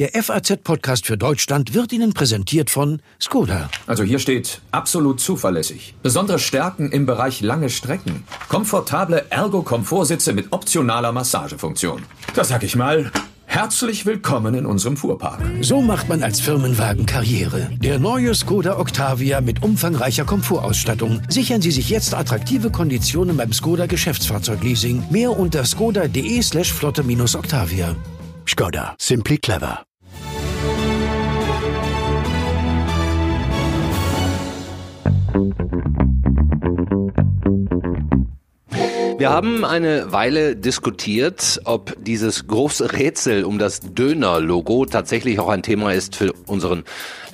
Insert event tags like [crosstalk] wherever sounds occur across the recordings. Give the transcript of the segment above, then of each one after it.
Der FAZ-Podcast für Deutschland wird Ihnen präsentiert von Skoda. Also hier steht absolut zuverlässig. Besondere Stärken im Bereich lange Strecken. Komfortable Ergo-Komfortsitze mit optionaler Massagefunktion. Da sag ich mal, Herzlich willkommen in unserem Fuhrpark. So macht man als Firmenwagen Karriere. Der neue Skoda Octavia mit umfangreicher Komfortausstattung. Sichern Sie sich jetzt attraktive Konditionen beim Skoda Geschäftsfahrzeugleasing. Mehr unter skoda.de slash flotte-octavia. Skoda. Simply clever. Thank you. Wir haben eine Weile diskutiert, ob dieses große Rätsel um das Döner-Logo tatsächlich auch ein Thema ist für unseren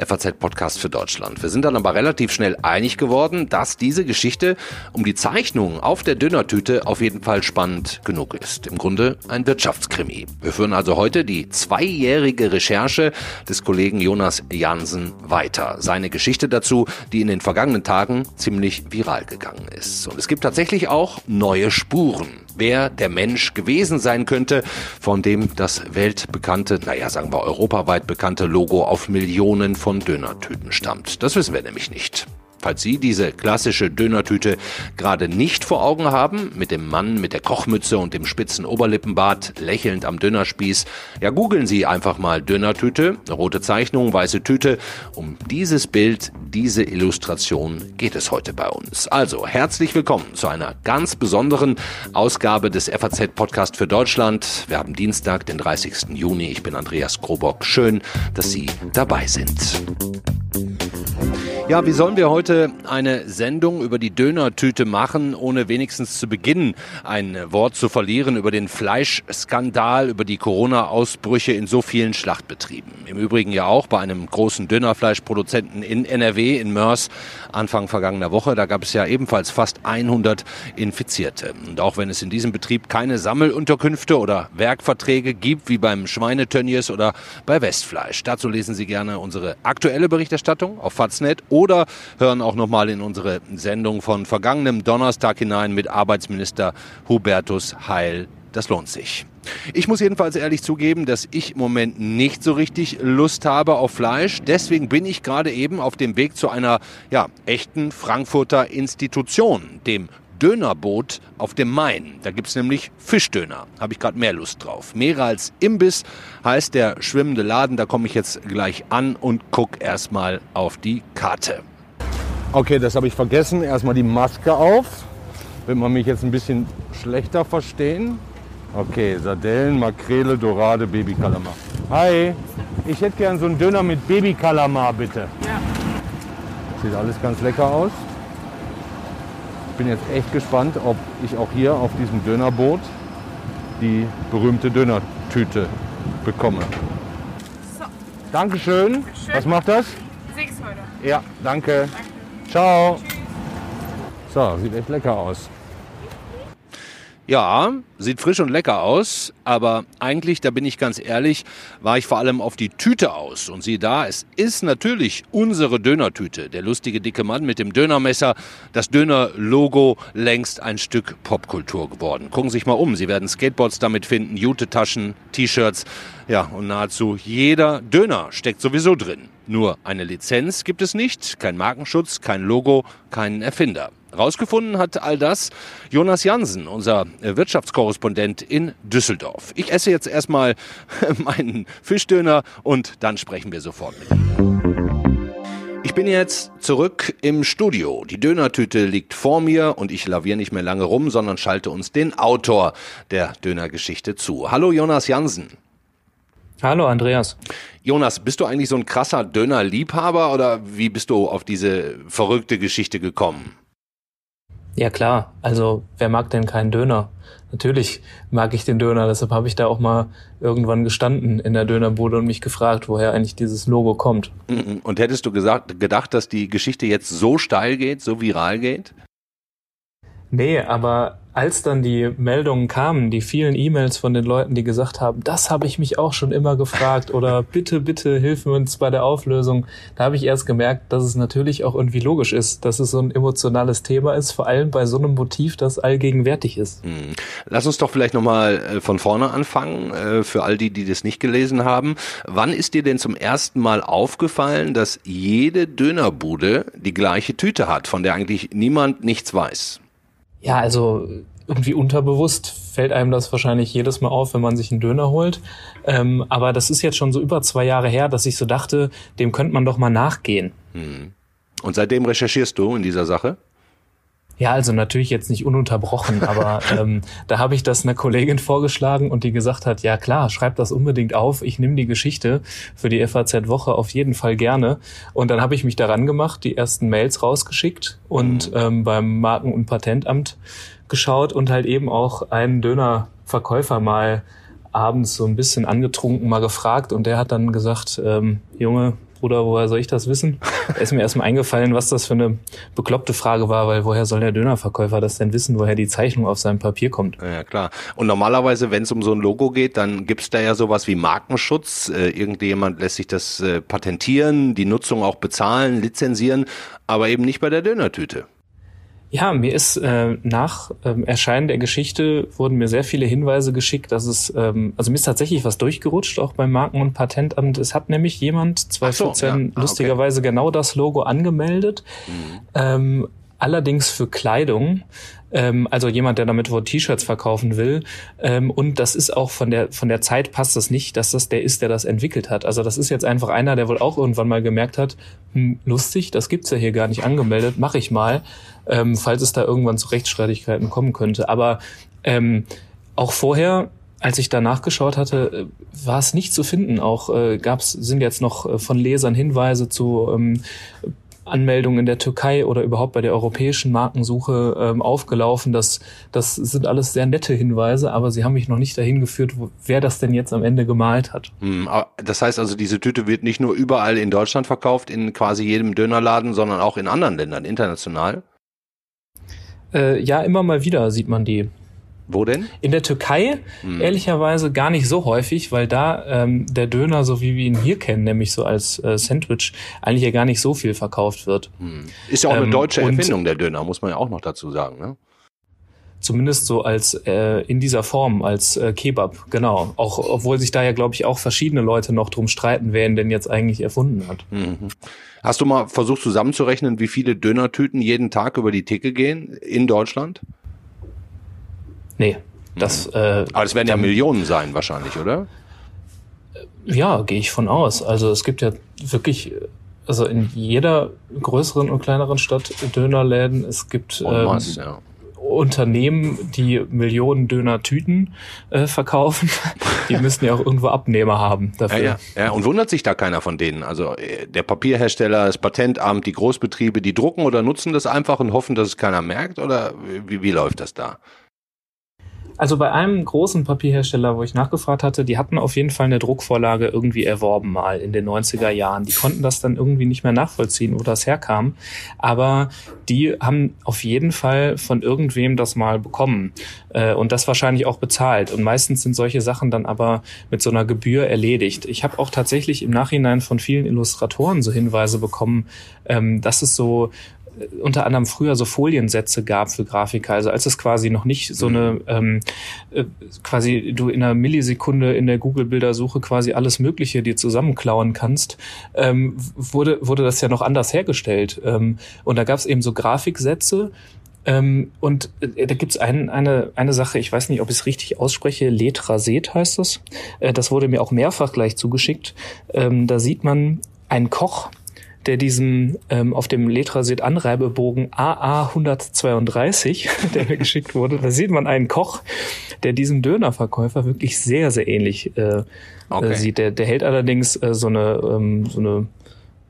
FAZ-Podcast für Deutschland. Wir sind dann aber relativ schnell einig geworden, dass diese Geschichte um die Zeichnung auf der Dönertüte auf jeden Fall spannend genug ist. Im Grunde ein Wirtschaftskrimi. Wir führen also heute die zweijährige Recherche des Kollegen Jonas Jansen weiter. Seine Geschichte dazu, die in den vergangenen Tagen ziemlich viral gegangen ist. Und es gibt tatsächlich auch neue Spuren. Wer der Mensch gewesen sein könnte, von dem das weltbekannte, naja, sagen wir europaweit bekannte Logo auf Millionen von Dönertüten stammt. Das wissen wir nämlich nicht. Falls Sie diese klassische Dönertüte gerade nicht vor Augen haben, mit dem Mann mit der Kochmütze und dem spitzen Oberlippenbart lächelnd am Dönerspieß, ja googeln Sie einfach mal Dönertüte, rote Zeichnung, weiße Tüte. Um dieses Bild, diese Illustration geht es heute bei uns. Also herzlich willkommen zu einer ganz besonderen Ausgabe des FAZ Podcast für Deutschland. Wir haben Dienstag, den 30. Juni. Ich bin Andreas Krobock. Schön, dass Sie dabei sind. Ja, wie sollen wir heute eine Sendung über die Dönertüte machen, ohne wenigstens zu Beginn ein Wort zu verlieren über den Fleischskandal, über die Corona-Ausbrüche in so vielen Schlachtbetrieben. Im Übrigen ja auch bei einem großen Dönerfleischproduzenten in NRW, in Mörs, Anfang vergangener Woche. Da gab es ja ebenfalls fast 100 Infizierte. Und auch wenn es in diesem Betrieb keine Sammelunterkünfte oder Werkverträge gibt, wie beim Schweinetönnies oder bei Westfleisch. Dazu lesen Sie gerne unsere aktuelle Berichterstattung auf Faznet oder hören auch nochmal in unsere Sendung von vergangenem Donnerstag hinein mit Arbeitsminister Hubertus Heil. Das lohnt sich. Ich muss jedenfalls ehrlich zugeben, dass ich im Moment nicht so richtig Lust habe auf Fleisch. Deswegen bin ich gerade eben auf dem Weg zu einer ja, echten Frankfurter Institution, dem Dönerboot auf dem Main. Da gibt's nämlich Fischdöner. Habe ich gerade mehr Lust drauf. Mehr als Imbiss heißt der schwimmende Laden. Da komme ich jetzt gleich an und gucke erstmal auf die Karte. Okay, das habe ich vergessen. Erstmal die Maske auf. Wird man mich jetzt ein bisschen schlechter verstehen. Okay, Sardellen, Makrele, Dorade, Babykalamar. Hi, ich hätte gern so einen Döner mit Babykalamar, bitte. Ja. Sieht alles ganz lecker aus. Ich bin jetzt echt gespannt, ob ich auch hier auf diesem Dönerboot die berühmte Dönertüte bekomme. So. Dankeschön. Schön. Was macht das? Sechs heute. Ja, danke. danke. Ciao. So, sieht echt lecker aus. Ja, sieht frisch und lecker aus, aber eigentlich, da bin ich ganz ehrlich, war ich vor allem auf die Tüte aus. Und sieh da, es ist natürlich unsere Dönertüte. Der lustige dicke Mann mit dem Dönermesser, das Döner-Logo längst ein Stück Popkultur geworden. Gucken Sie sich mal um, Sie werden Skateboards damit finden, Jute-Taschen, T-Shirts. Ja, und nahezu jeder Döner steckt sowieso drin. Nur eine Lizenz gibt es nicht, kein Markenschutz, kein Logo, keinen Erfinder. Rausgefunden hat all das Jonas Jansen, unser äh, Wirtschaftskorrespondent in Düsseldorf. Ich esse jetzt erstmal [laughs] meinen Fischdöner und dann sprechen wir sofort mit ihm. Ich bin jetzt zurück im Studio. Die Dönertüte liegt vor mir und ich laviere nicht mehr lange rum, sondern schalte uns den Autor der Dönergeschichte zu. Hallo Jonas Jansen. Hallo Andreas. Jonas, bist du eigentlich so ein krasser Dönerliebhaber oder wie bist du auf diese verrückte Geschichte gekommen? Ja klar, also wer mag denn keinen Döner? Natürlich mag ich den Döner, deshalb habe ich da auch mal irgendwann gestanden in der Dönerbude und mich gefragt, woher eigentlich dieses Logo kommt. Mhm. Und hättest du gesagt, gedacht, dass die Geschichte jetzt so steil geht, so viral geht? Nee, aber als dann die Meldungen kamen, die vielen E-Mails von den Leuten, die gesagt haben, das habe ich mich auch schon immer gefragt oder [laughs] bitte, bitte hilf uns bei der Auflösung, da habe ich erst gemerkt, dass es natürlich auch irgendwie logisch ist, dass es so ein emotionales Thema ist, vor allem bei so einem Motiv, das allgegenwärtig ist. Hm. Lass uns doch vielleicht nochmal äh, von vorne anfangen, äh, für all die, die das nicht gelesen haben. Wann ist dir denn zum ersten Mal aufgefallen, dass jede Dönerbude die gleiche Tüte hat, von der eigentlich niemand nichts weiß? Ja, also irgendwie unterbewusst fällt einem das wahrscheinlich jedes Mal auf, wenn man sich einen Döner holt. Ähm, aber das ist jetzt schon so über zwei Jahre her, dass ich so dachte, dem könnte man doch mal nachgehen. Hm. Und seitdem recherchierst du in dieser Sache? Ja, also natürlich jetzt nicht ununterbrochen, aber [laughs] ähm, da habe ich das einer Kollegin vorgeschlagen und die gesagt hat, ja klar, schreib das unbedingt auf, ich nehme die Geschichte für die FAZ-Woche auf jeden Fall gerne. Und dann habe ich mich daran gemacht, die ersten Mails rausgeschickt und mhm. ähm, beim Marken- und Patentamt geschaut und halt eben auch einen Dönerverkäufer mal abends so ein bisschen angetrunken mal gefragt und der hat dann gesagt, ähm, Junge, Bruder, woher soll ich das wissen? Da [laughs] ist mir erstmal eingefallen, was das für eine bekloppte Frage war, weil woher soll der Dönerverkäufer das denn wissen, woher die Zeichnung auf seinem Papier kommt? Ja, klar. Und normalerweise, wenn es um so ein Logo geht, dann gibt's da ja sowas wie Markenschutz. Äh, irgendjemand lässt sich das äh, patentieren, die Nutzung auch bezahlen, lizenzieren, aber eben nicht bei der Dönertüte. Ja, mir ist äh, nach ähm, Erscheinen der Geschichte wurden mir sehr viele Hinweise geschickt, dass es, ähm, also mir ist tatsächlich was durchgerutscht, auch beim Marken- und Patentamt. Es hat nämlich jemand 2014 so, ja. ah, lustigerweise okay. genau das Logo angemeldet, mhm. ähm, allerdings für Kleidung ähm, also jemand, der damit wohl T-Shirts verkaufen will. Ähm, und das ist auch von der von der Zeit passt das nicht, dass das der ist, der das entwickelt hat. Also das ist jetzt einfach einer, der wohl auch irgendwann mal gemerkt hat, hm, lustig, das gibt's ja hier gar nicht angemeldet, mache ich mal, ähm, falls es da irgendwann zu Rechtsstreitigkeiten kommen könnte. Aber ähm, auch vorher als ich da nachgeschaut hatte, äh, war es nicht zu finden. Auch äh, gab's sind jetzt noch äh, von Lesern Hinweise zu ähm, Anmeldungen in der Türkei oder überhaupt bei der europäischen Markensuche ähm, aufgelaufen. Das, das sind alles sehr nette Hinweise, aber sie haben mich noch nicht dahin geführt, wo, wer das denn jetzt am Ende gemalt hat. Hm, das heißt also, diese Tüte wird nicht nur überall in Deutschland verkauft, in quasi jedem Dönerladen, sondern auch in anderen Ländern, international? Äh, ja, immer mal wieder sieht man die. Wo denn? In der Türkei hm. ehrlicherweise gar nicht so häufig, weil da ähm, der Döner, so wie wir ihn hier kennen, nämlich so als äh, Sandwich, eigentlich ja gar nicht so viel verkauft wird. Hm. Ist ja auch ähm, eine deutsche Erfindung, der Döner, muss man ja auch noch dazu sagen. Ne? Zumindest so als äh, in dieser Form, als äh, Kebab, genau. Auch obwohl sich da ja, glaube ich, auch verschiedene Leute noch drum streiten, wer ihn denn jetzt eigentlich erfunden hat. Mhm. Hast du mal versucht zusammenzurechnen, wie viele Dönertüten jeden Tag über die Theke gehen in Deutschland? Nee. Das, mhm. äh, Aber es werden ja Millionen sein wahrscheinlich, oder? Ja, gehe ich von aus. Also es gibt ja wirklich, also in jeder größeren und kleineren Stadt Dönerläden. Es gibt ähm, masse, ja. Unternehmen, die Millionen Döner-Tüten äh, verkaufen. [laughs] die müssen ja auch irgendwo Abnehmer haben dafür. Ja, ja, ja, und wundert sich da keiner von denen? Also äh, der Papierhersteller, das Patentamt, die Großbetriebe, die drucken oder nutzen das einfach und hoffen, dass es keiner merkt? Oder wie, wie läuft das da? Also bei einem großen Papierhersteller, wo ich nachgefragt hatte, die hatten auf jeden Fall eine Druckvorlage irgendwie erworben mal in den 90er Jahren. Die konnten das dann irgendwie nicht mehr nachvollziehen, wo das herkam. Aber die haben auf jeden Fall von irgendwem das mal bekommen äh, und das wahrscheinlich auch bezahlt. Und meistens sind solche Sachen dann aber mit so einer Gebühr erledigt. Ich habe auch tatsächlich im Nachhinein von vielen Illustratoren so Hinweise bekommen, ähm, dass es so unter anderem früher so Foliensätze gab für Grafiker. Also als es quasi noch nicht so eine mhm. ähm, äh, quasi du in einer Millisekunde in der Google-Bildersuche quasi alles Mögliche dir zusammenklauen kannst, ähm, wurde wurde das ja noch anders hergestellt. Ähm, und da gab es eben so Grafiksätze, ähm, und äh, da gibt's ein, eine, eine Sache, ich weiß nicht, ob ich es richtig ausspreche, Letraset heißt das. Äh, das wurde mir auch mehrfach gleich zugeschickt. Ähm, da sieht man einen Koch, der diesen ähm, auf dem Letraset Anreibebogen AA 132, [laughs] der mir geschickt wurde, da sieht man einen Koch, der diesem Dönerverkäufer wirklich sehr, sehr ähnlich äh, okay. äh, sieht. Der, der hält allerdings äh, so eine, ähm, so eine,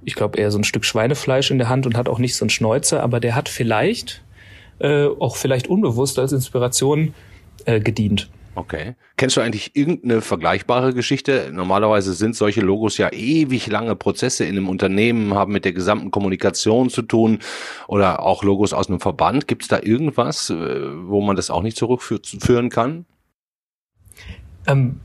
ich glaube eher so ein Stück Schweinefleisch in der Hand und hat auch nicht so ein Schnäuzer, aber der hat vielleicht, äh, auch vielleicht unbewusst als Inspiration äh, gedient. Okay. Kennst du eigentlich irgendeine vergleichbare Geschichte? Normalerweise sind solche Logos ja ewig lange Prozesse in einem Unternehmen, haben mit der gesamten Kommunikation zu tun oder auch Logos aus einem Verband. Gibt es da irgendwas, äh, wo man das auch nicht zurückführen kann? Ähm,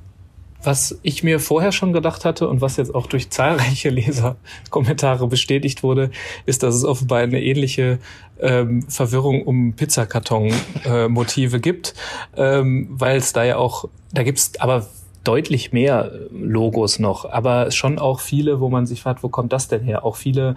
was ich mir vorher schon gedacht hatte und was jetzt auch durch zahlreiche [laughs] Leserkommentare bestätigt wurde, ist, dass es offenbar eine ähnliche ähm, Verwirrung um Pizzakarton-Motive äh, [laughs] gibt, ähm, weil es da ja auch, da gibt's aber deutlich mehr Logos noch, aber schon auch viele, wo man sich fragt, wo kommt das denn her? Auch viele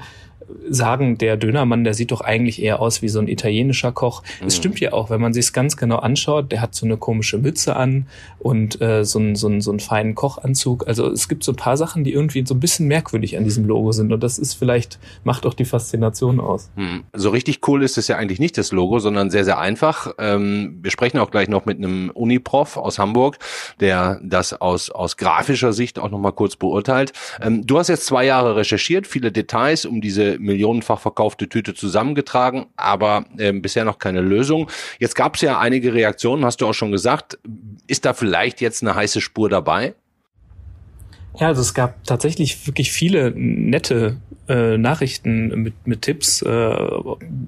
sagen, der Dönermann, der sieht doch eigentlich eher aus wie so ein italienischer Koch. Mhm. Es stimmt ja auch, wenn man sich es ganz genau anschaut, der hat so eine komische Mütze an und äh, so, ein, so, ein, so einen feinen Kochanzug. Also es gibt so ein paar Sachen, die irgendwie so ein bisschen merkwürdig an diesem Logo sind und das ist vielleicht, macht auch die Faszination aus. Mhm. So richtig cool ist es ja eigentlich nicht das Logo, sondern sehr, sehr einfach. Ähm, wir sprechen auch gleich noch mit einem Uniprof aus Hamburg, der das aus, aus grafischer Sicht auch nochmal kurz beurteilt. Ähm, du hast jetzt zwei Jahre recherchiert, viele Details um diese millionenfach verkaufte Tüte zusammengetragen, aber äh, bisher noch keine Lösung. Jetzt gab es ja einige Reaktionen, hast du auch schon gesagt. Ist da vielleicht jetzt eine heiße Spur dabei? Ja, also es gab tatsächlich wirklich viele nette äh, Nachrichten mit, mit Tipps. Äh,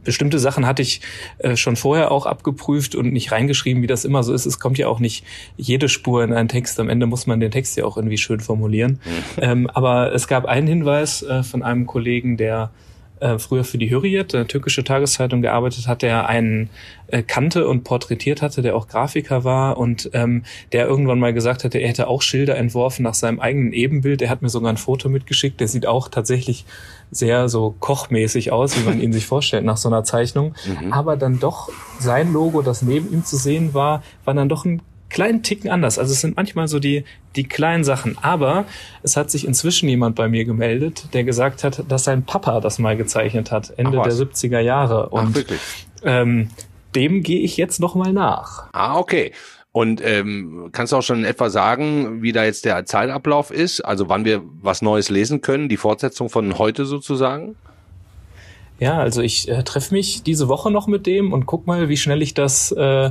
bestimmte Sachen hatte ich äh, schon vorher auch abgeprüft und nicht reingeschrieben, wie das immer so ist. Es kommt ja auch nicht jede Spur in einen Text. Am Ende muss man den Text ja auch irgendwie schön formulieren. Mhm. Ähm, aber es gab einen Hinweis äh, von einem Kollegen, der äh, früher für die Hürriyet, eine türkische Tageszeitung, gearbeitet hat, der einen äh, kannte und porträtiert hatte, der auch Grafiker war und ähm, der irgendwann mal gesagt hatte, er hätte auch Schilder entworfen nach seinem eigenen Ebenbild. Er hat mir sogar ein Foto mitgeschickt. Der sieht auch tatsächlich sehr so kochmäßig aus, wie man ihn sich vorstellt nach so einer Zeichnung. Mhm. Aber dann doch sein Logo, das neben ihm zu sehen war, war dann doch ein kleinen Ticken anders. Also es sind manchmal so die, die kleinen Sachen. Aber es hat sich inzwischen jemand bei mir gemeldet, der gesagt hat, dass sein Papa das mal gezeichnet hat, Ende der 70er Jahre. Und Ach, wirklich? Ähm, dem gehe ich jetzt noch mal nach. Ah, okay. Und ähm, kannst du auch schon etwa sagen, wie da jetzt der Zeitablauf ist? Also wann wir was Neues lesen können, die Fortsetzung von heute sozusagen? Ja, also ich äh, treffe mich diese Woche noch mit dem und guck mal, wie schnell ich das. Äh,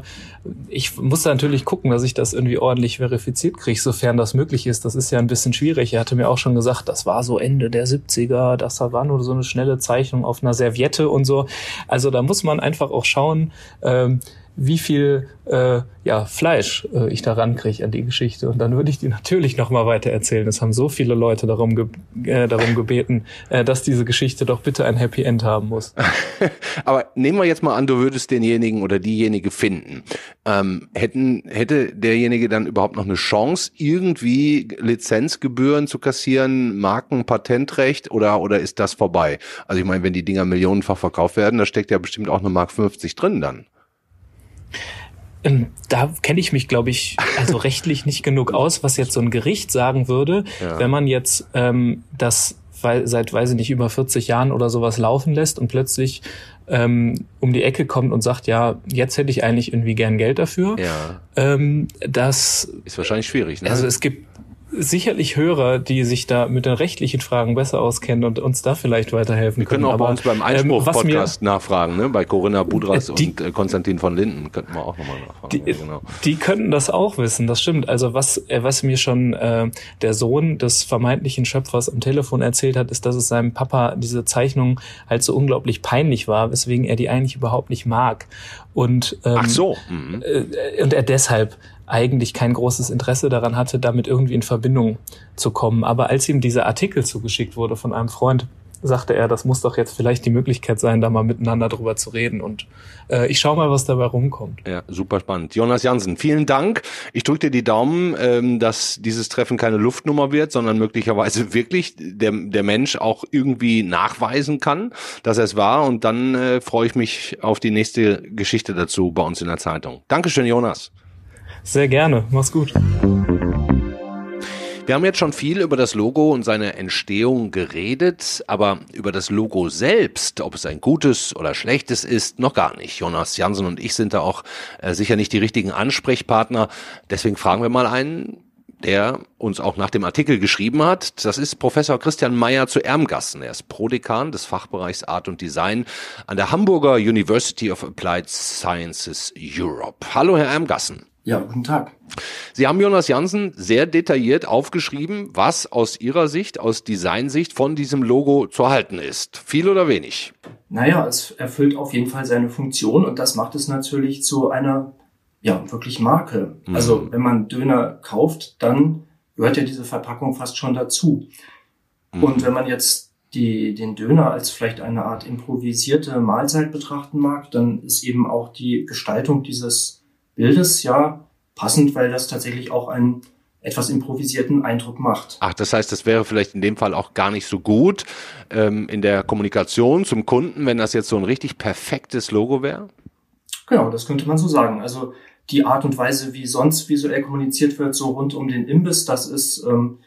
ich muss da natürlich gucken, dass ich das irgendwie ordentlich verifiziert kriege, sofern das möglich ist. Das ist ja ein bisschen schwierig. Er hatte mir auch schon gesagt, das war so Ende der 70er, das war nur so eine schnelle Zeichnung auf einer Serviette und so. Also da muss man einfach auch schauen. Ähm, wie viel äh, ja, Fleisch äh, ich daran kriege an die Geschichte. Und dann würde ich die natürlich nochmal weiter erzählen. Es haben so viele Leute darum, ge äh, darum gebeten, äh, dass diese Geschichte doch bitte ein Happy End haben muss. [laughs] Aber nehmen wir jetzt mal an, du würdest denjenigen oder diejenige finden. Ähm, hätten, hätte derjenige dann überhaupt noch eine Chance, irgendwie Lizenzgebühren zu kassieren, Marken, Patentrecht oder, oder ist das vorbei? Also ich meine, wenn die Dinger millionenfach verkauft werden, da steckt ja bestimmt auch eine Mark 50 drin dann. Ähm, da kenne ich mich, glaube ich, also rechtlich nicht genug aus, was jetzt so ein Gericht sagen würde, ja. wenn man jetzt ähm, das weil, seit, weiß ich nicht, über 40 Jahren oder sowas laufen lässt und plötzlich ähm, um die Ecke kommt und sagt, ja, jetzt hätte ich eigentlich irgendwie gern Geld dafür. Ja. Ähm, das ist wahrscheinlich schwierig. Ne? Also es gibt sicherlich Hörer, die sich da mit den rechtlichen Fragen besser auskennen und uns da vielleicht weiterhelfen wir können. können auch Aber, bei uns beim Einspruch-Podcast ähm, nachfragen, ne? bei Corinna Budras äh, die, und äh, Konstantin von Linden könnten wir auch nochmal nachfragen. Die, ja, genau. die könnten das auch wissen, das stimmt. Also was, äh, was mir schon äh, der Sohn des vermeintlichen Schöpfers am Telefon erzählt hat, ist, dass es seinem Papa diese Zeichnung halt so unglaublich peinlich war, weswegen er die eigentlich überhaupt nicht mag. Und, ähm, Ach so. Mhm. Äh, und er deshalb eigentlich kein großes Interesse daran hatte, damit irgendwie in Verbindung zu kommen. Aber als ihm dieser Artikel zugeschickt wurde von einem Freund, sagte er, das muss doch jetzt vielleicht die Möglichkeit sein, da mal miteinander drüber zu reden. Und äh, ich schaue mal, was dabei rumkommt. Ja, super spannend. Jonas Jansen, vielen Dank. Ich drücke dir die Daumen, ähm, dass dieses Treffen keine Luftnummer wird, sondern möglicherweise [laughs] wirklich der, der Mensch auch irgendwie nachweisen kann, dass er es war. Und dann äh, freue ich mich auf die nächste Geschichte dazu bei uns in der Zeitung. Dankeschön, Jonas. Sehr gerne. Mach's gut. Wir haben jetzt schon viel über das Logo und seine Entstehung geredet, aber über das Logo selbst, ob es ein gutes oder schlechtes ist, noch gar nicht. Jonas Jansen und ich sind da auch äh, sicher nicht die richtigen Ansprechpartner. Deswegen fragen wir mal einen, der uns auch nach dem Artikel geschrieben hat. Das ist Professor Christian Meyer zu Ermgassen. Er ist Prodekan des Fachbereichs Art und Design an der Hamburger University of Applied Sciences Europe. Hallo, Herr Ermgassen. Ja, guten Tag. Sie haben Jonas Jansen sehr detailliert aufgeschrieben, was aus Ihrer Sicht, aus Designsicht von diesem Logo zu halten ist. Viel oder wenig? Naja, es erfüllt auf jeden Fall seine Funktion und das macht es natürlich zu einer, ja, wirklich Marke. Mhm. Also, wenn man Döner kauft, dann gehört ja diese Verpackung fast schon dazu. Mhm. Und wenn man jetzt die, den Döner als vielleicht eine Art improvisierte Mahlzeit betrachten mag, dann ist eben auch die Gestaltung dieses Bildes ja passend, weil das tatsächlich auch einen etwas improvisierten Eindruck macht. Ach, das heißt, das wäre vielleicht in dem Fall auch gar nicht so gut ähm, in der Kommunikation zum Kunden, wenn das jetzt so ein richtig perfektes Logo wäre? Genau, das könnte man so sagen. Also die Art und Weise, wie sonst visuell kommuniziert wird, so rund um den Imbiss, das ist ähm,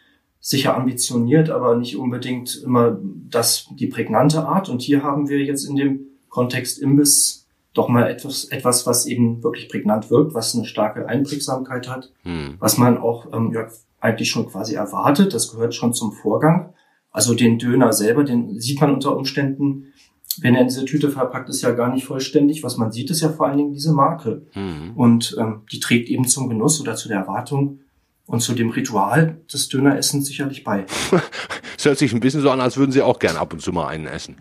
sicher ambitioniert, aber nicht unbedingt immer das die prägnante Art. Und hier haben wir jetzt in dem Kontext Imbiss doch mal etwas, etwas, was eben wirklich prägnant wirkt, was eine starke Einprägsamkeit hat, hm. was man auch ähm, ja, eigentlich schon quasi erwartet. Das gehört schon zum Vorgang. Also den Döner selber, den sieht man unter Umständen, wenn er in diese Tüte verpackt ist, ja gar nicht vollständig. Was man sieht, ist ja vor allen Dingen diese Marke. Hm. Und ähm, die trägt eben zum Genuss oder zu der Erwartung und zu dem Ritual des Döneressens sicherlich bei. [laughs] Es hört sich ein bisschen so an, als würden Sie auch gern ab und zu mal einen essen.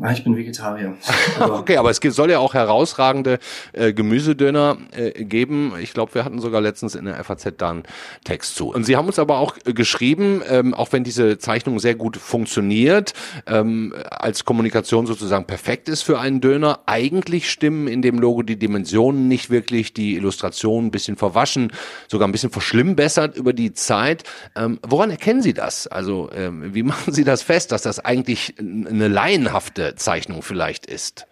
Ah, ich bin Vegetarier. Aber [laughs] okay, aber es soll ja auch herausragende äh, Gemüsedöner äh, geben. Ich glaube, wir hatten sogar letztens in der FAZ da einen Text zu. Und Sie haben uns aber auch äh, geschrieben, ähm, auch wenn diese Zeichnung sehr gut funktioniert, ähm, als Kommunikation sozusagen perfekt ist für einen Döner, eigentlich stimmen in dem Logo die Dimensionen nicht wirklich, die Illustration ein bisschen verwaschen, sogar ein bisschen verschlimmbessert über die Zeit. Ähm, woran erkennen Sie das? Also ähm, wie [laughs] machen Sie das fest, dass das eigentlich eine laienhafte gemachte Zeichnung vielleicht ist?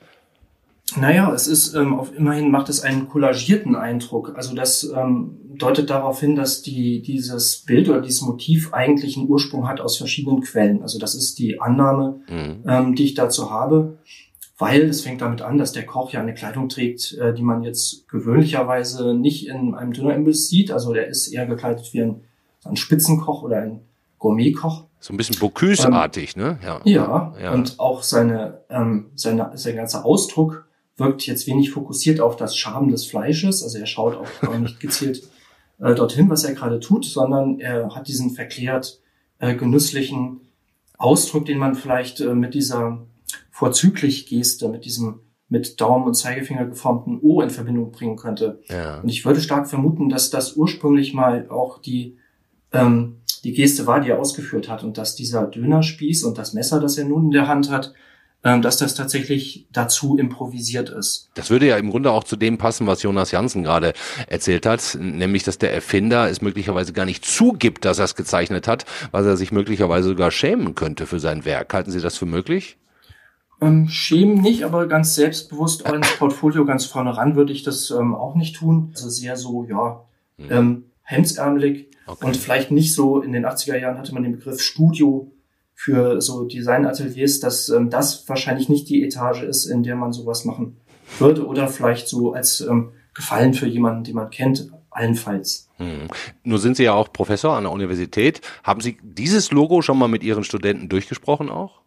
Naja, es ist ähm, auf, immerhin macht es einen kollagierten Eindruck. Also das ähm, deutet darauf hin, dass die, dieses Bild oder dieses Motiv eigentlich einen Ursprung hat aus verschiedenen Quellen. Also das ist die Annahme, mhm. ähm, die ich dazu habe, weil es fängt damit an, dass der Koch ja eine Kleidung trägt, äh, die man jetzt gewöhnlicherweise nicht in einem Dönerimbiss sieht. Also der ist eher gekleidet wie ein, ein Spitzenkoch oder ein Gourmetkoch. So ein bisschen Bocuse-artig, ähm, ne? Ja. ja. ja. Und auch seine, ähm, seine, sein ganzer Ausdruck wirkt jetzt wenig fokussiert auf das Schaben des Fleisches. Also er schaut auch nicht [laughs] gezielt äh, dorthin, was er gerade tut, sondern er hat diesen verklärt äh, genüsslichen Ausdruck, den man vielleicht äh, mit dieser vorzüglich Geste, mit diesem mit Daumen und Zeigefinger geformten O in Verbindung bringen könnte. Ja. Und ich würde stark vermuten, dass das ursprünglich mal auch die ähm, die Geste war, die er ausgeführt hat und dass dieser Dönerspieß und das Messer, das er nun in der Hand hat, ähm, dass das tatsächlich dazu improvisiert ist. Das würde ja im Grunde auch zu dem passen, was Jonas Janssen gerade erzählt hat, nämlich, dass der Erfinder es möglicherweise gar nicht zugibt, dass er es gezeichnet hat, weil er sich möglicherweise sogar schämen könnte für sein Werk. Halten Sie das für möglich? Ähm, schämen nicht, aber ganz selbstbewusst ins Portfolio ganz vorne ran würde ich das ähm, auch nicht tun. Also sehr so, ja, hm. ähm, hemdsärmelig Okay. Und vielleicht nicht so, in den 80er Jahren hatte man den Begriff Studio für so Designateliers, dass ähm, das wahrscheinlich nicht die Etage ist, in der man sowas machen würde oder vielleicht so als ähm, Gefallen für jemanden, den man kennt, allenfalls. Hm. Nur sind Sie ja auch Professor an der Universität. Haben Sie dieses Logo schon mal mit Ihren Studenten durchgesprochen auch?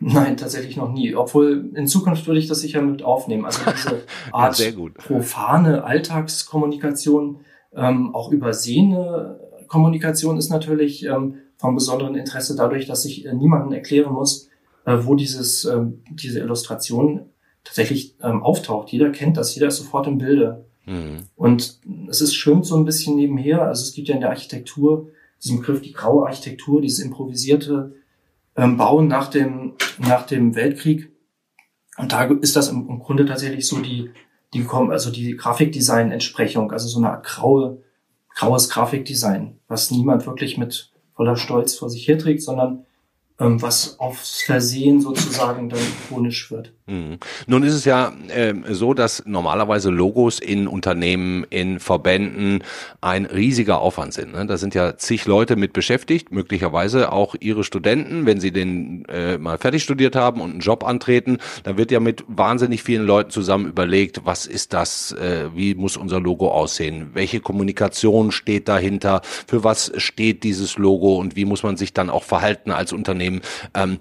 Nein, tatsächlich noch nie. Obwohl in Zukunft würde ich das sicher mit aufnehmen. Also diese [laughs] Art ja, profane Alltagskommunikation, ähm, auch übersehene Kommunikation ist natürlich ähm, von besonderem Interesse dadurch, dass ich äh, niemandem erklären muss, äh, wo dieses, äh, diese Illustration tatsächlich ähm, auftaucht. Jeder kennt das, jeder ist sofort im Bilde. Mhm. Und es ist schön so ein bisschen nebenher. Also es gibt ja in der Architektur diesen Begriff die graue Architektur, dieses improvisierte ähm, Bauen nach dem, nach dem Weltkrieg. Und da ist das im, im Grunde tatsächlich so die, die, also die Grafikdesign-Entsprechung, also so eine Art graue graues Grafikdesign, was niemand wirklich mit voller Stolz vor sich herträgt, sondern was aufs Versehen sozusagen dann ikonisch wird. Mhm. Nun ist es ja äh, so, dass normalerweise Logos in Unternehmen, in Verbänden ein riesiger Aufwand sind. Ne? Da sind ja zig Leute mit beschäftigt, möglicherweise auch ihre Studenten, wenn sie den äh, mal fertig studiert haben und einen Job antreten, dann wird ja mit wahnsinnig vielen Leuten zusammen überlegt, was ist das, äh, wie muss unser Logo aussehen, welche Kommunikation steht dahinter, für was steht dieses Logo und wie muss man sich dann auch verhalten als Unternehmen. Ähm,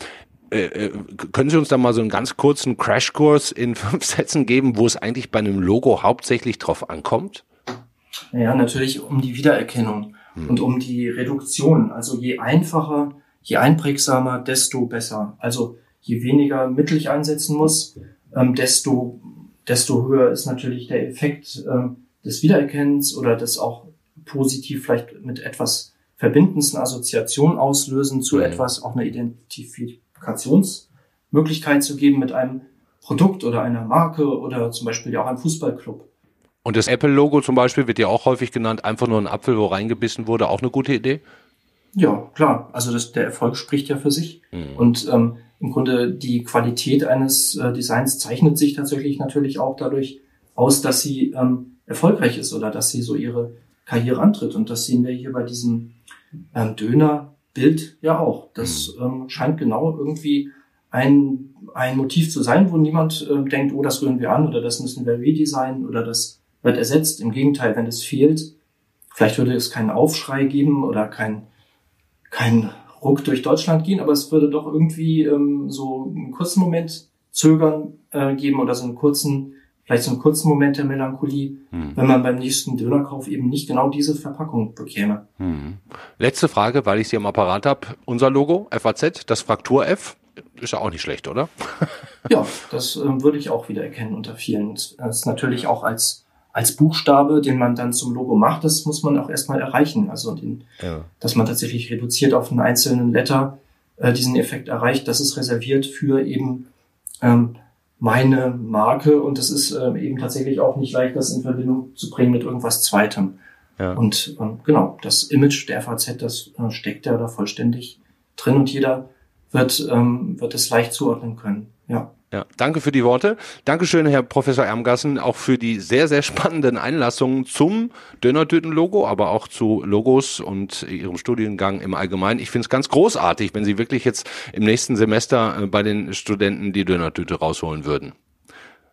äh, äh, können Sie uns da mal so einen ganz kurzen Crashkurs in [laughs] fünf Sätzen geben, wo es eigentlich bei einem Logo hauptsächlich drauf ankommt? Ja, natürlich um die Wiedererkennung hm. und um die Reduktion. Also je einfacher, je einprägsamer, desto besser. Also je weniger Mittel ich einsetzen muss, ähm, desto, desto höher ist natürlich der Effekt ähm, des Wiedererkennens oder des auch positiv vielleicht mit etwas verbindendsten Assoziation auslösen zu mhm. etwas, auch eine Identifikationsmöglichkeit zu geben mit einem Produkt oder einer Marke oder zum Beispiel ja auch einem Fußballclub. Und das Apple-Logo zum Beispiel wird ja auch häufig genannt, einfach nur ein Apfel, wo reingebissen wurde, auch eine gute Idee? Ja, klar. Also das, der Erfolg spricht ja für sich. Mhm. Und ähm, im Grunde die Qualität eines äh, Designs zeichnet sich tatsächlich natürlich auch dadurch aus, dass sie ähm, erfolgreich ist oder dass sie so ihre Karriere antritt. Und das sehen wir hier bei diesem ähm, Dönerbild ja auch. Das mhm. ähm, scheint genau irgendwie ein, ein Motiv zu sein, wo niemand äh, denkt, oh, das rühren wir an oder das müssen wir redesignen oder das wird ersetzt. Im Gegenteil, wenn es fehlt, vielleicht würde es keinen Aufschrei geben oder kein, kein Ruck durch Deutschland gehen, aber es würde doch irgendwie ähm, so einen kurzen Moment zögern äh, geben oder so einen kurzen vielleicht so einen kurzen Moment der Melancholie, hm. wenn man beim nächsten Dönerkauf eben nicht genau diese Verpackung bekäme. Hm. Letzte Frage, weil ich sie am Apparat habe. Unser Logo, FAZ, das Fraktur F, ist ja auch nicht schlecht, oder? [laughs] ja, das äh, würde ich auch wieder erkennen unter vielen. Das ist natürlich auch als als Buchstabe, den man dann zum Logo macht, das muss man auch erstmal erreichen. Also, den, ja. dass man tatsächlich reduziert auf einen einzelnen Letter äh, diesen Effekt erreicht, das ist reserviert für eben ähm, meine Marke und es ist äh, eben tatsächlich auch nicht leicht, das in Verbindung zu bringen mit irgendwas Zweitem. Ja. Und ähm, genau, das Image der FAZ, das äh, steckt ja da vollständig drin und jeder wird, ähm, wird es leicht zuordnen können. Ja. Ja, danke für die Worte. Dankeschön, Herr Professor Ermgassen, auch für die sehr, sehr spannenden Einlassungen zum Dönertüten-Logo, aber auch zu Logos und Ihrem Studiengang im Allgemeinen. Ich finde es ganz großartig, wenn Sie wirklich jetzt im nächsten Semester äh, bei den Studenten die Dönertüte rausholen würden.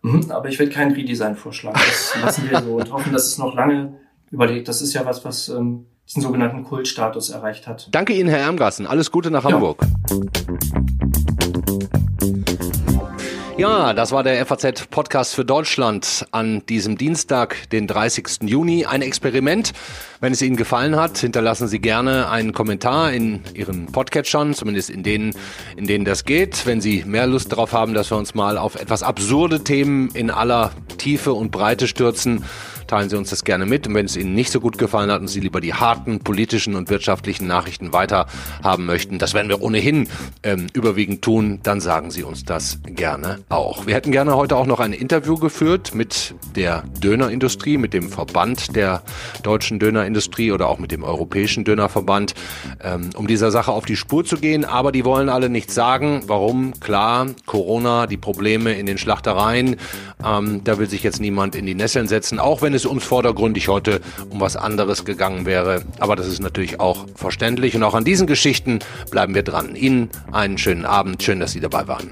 Mhm, aber ich werde kein Redesign vorschlagen. Das [laughs] lassen wir so und hoffen, dass es noch lange überlegt. Das ist ja was, was ähm, diesen sogenannten Kultstatus erreicht hat. Danke Ihnen, Herr Ermgassen. Alles Gute nach Hamburg. Ja. Ja, das war der FAZ Podcast für Deutschland an diesem Dienstag, den 30. Juni. Ein Experiment. Wenn es Ihnen gefallen hat, hinterlassen Sie gerne einen Kommentar in Ihren Podcatchern, zumindest in denen, in denen das geht. Wenn Sie mehr Lust darauf haben, dass wir uns mal auf etwas absurde Themen in aller Tiefe und Breite stürzen, teilen Sie uns das gerne mit. Und wenn es Ihnen nicht so gut gefallen hat und Sie lieber die harten politischen und wirtschaftlichen Nachrichten weiter haben möchten, das werden wir ohnehin ähm, überwiegend tun, dann sagen Sie uns das gerne auch. Wir hätten gerne heute auch noch ein Interview geführt mit der Dönerindustrie, mit dem Verband der deutschen Dönerindustrie oder auch mit dem Europäischen Dönerverband, ähm, um dieser Sache auf die Spur zu gehen. Aber die wollen alle nichts sagen. Warum? Klar, Corona, die Probleme in den Schlachtereien, ähm, da will sich jetzt niemand in die Nesseln setzen, auch wenn es es uns vordergründig heute um was anderes gegangen wäre. Aber das ist natürlich auch verständlich. Und auch an diesen Geschichten bleiben wir dran. Ihnen einen schönen Abend. Schön, dass Sie dabei waren.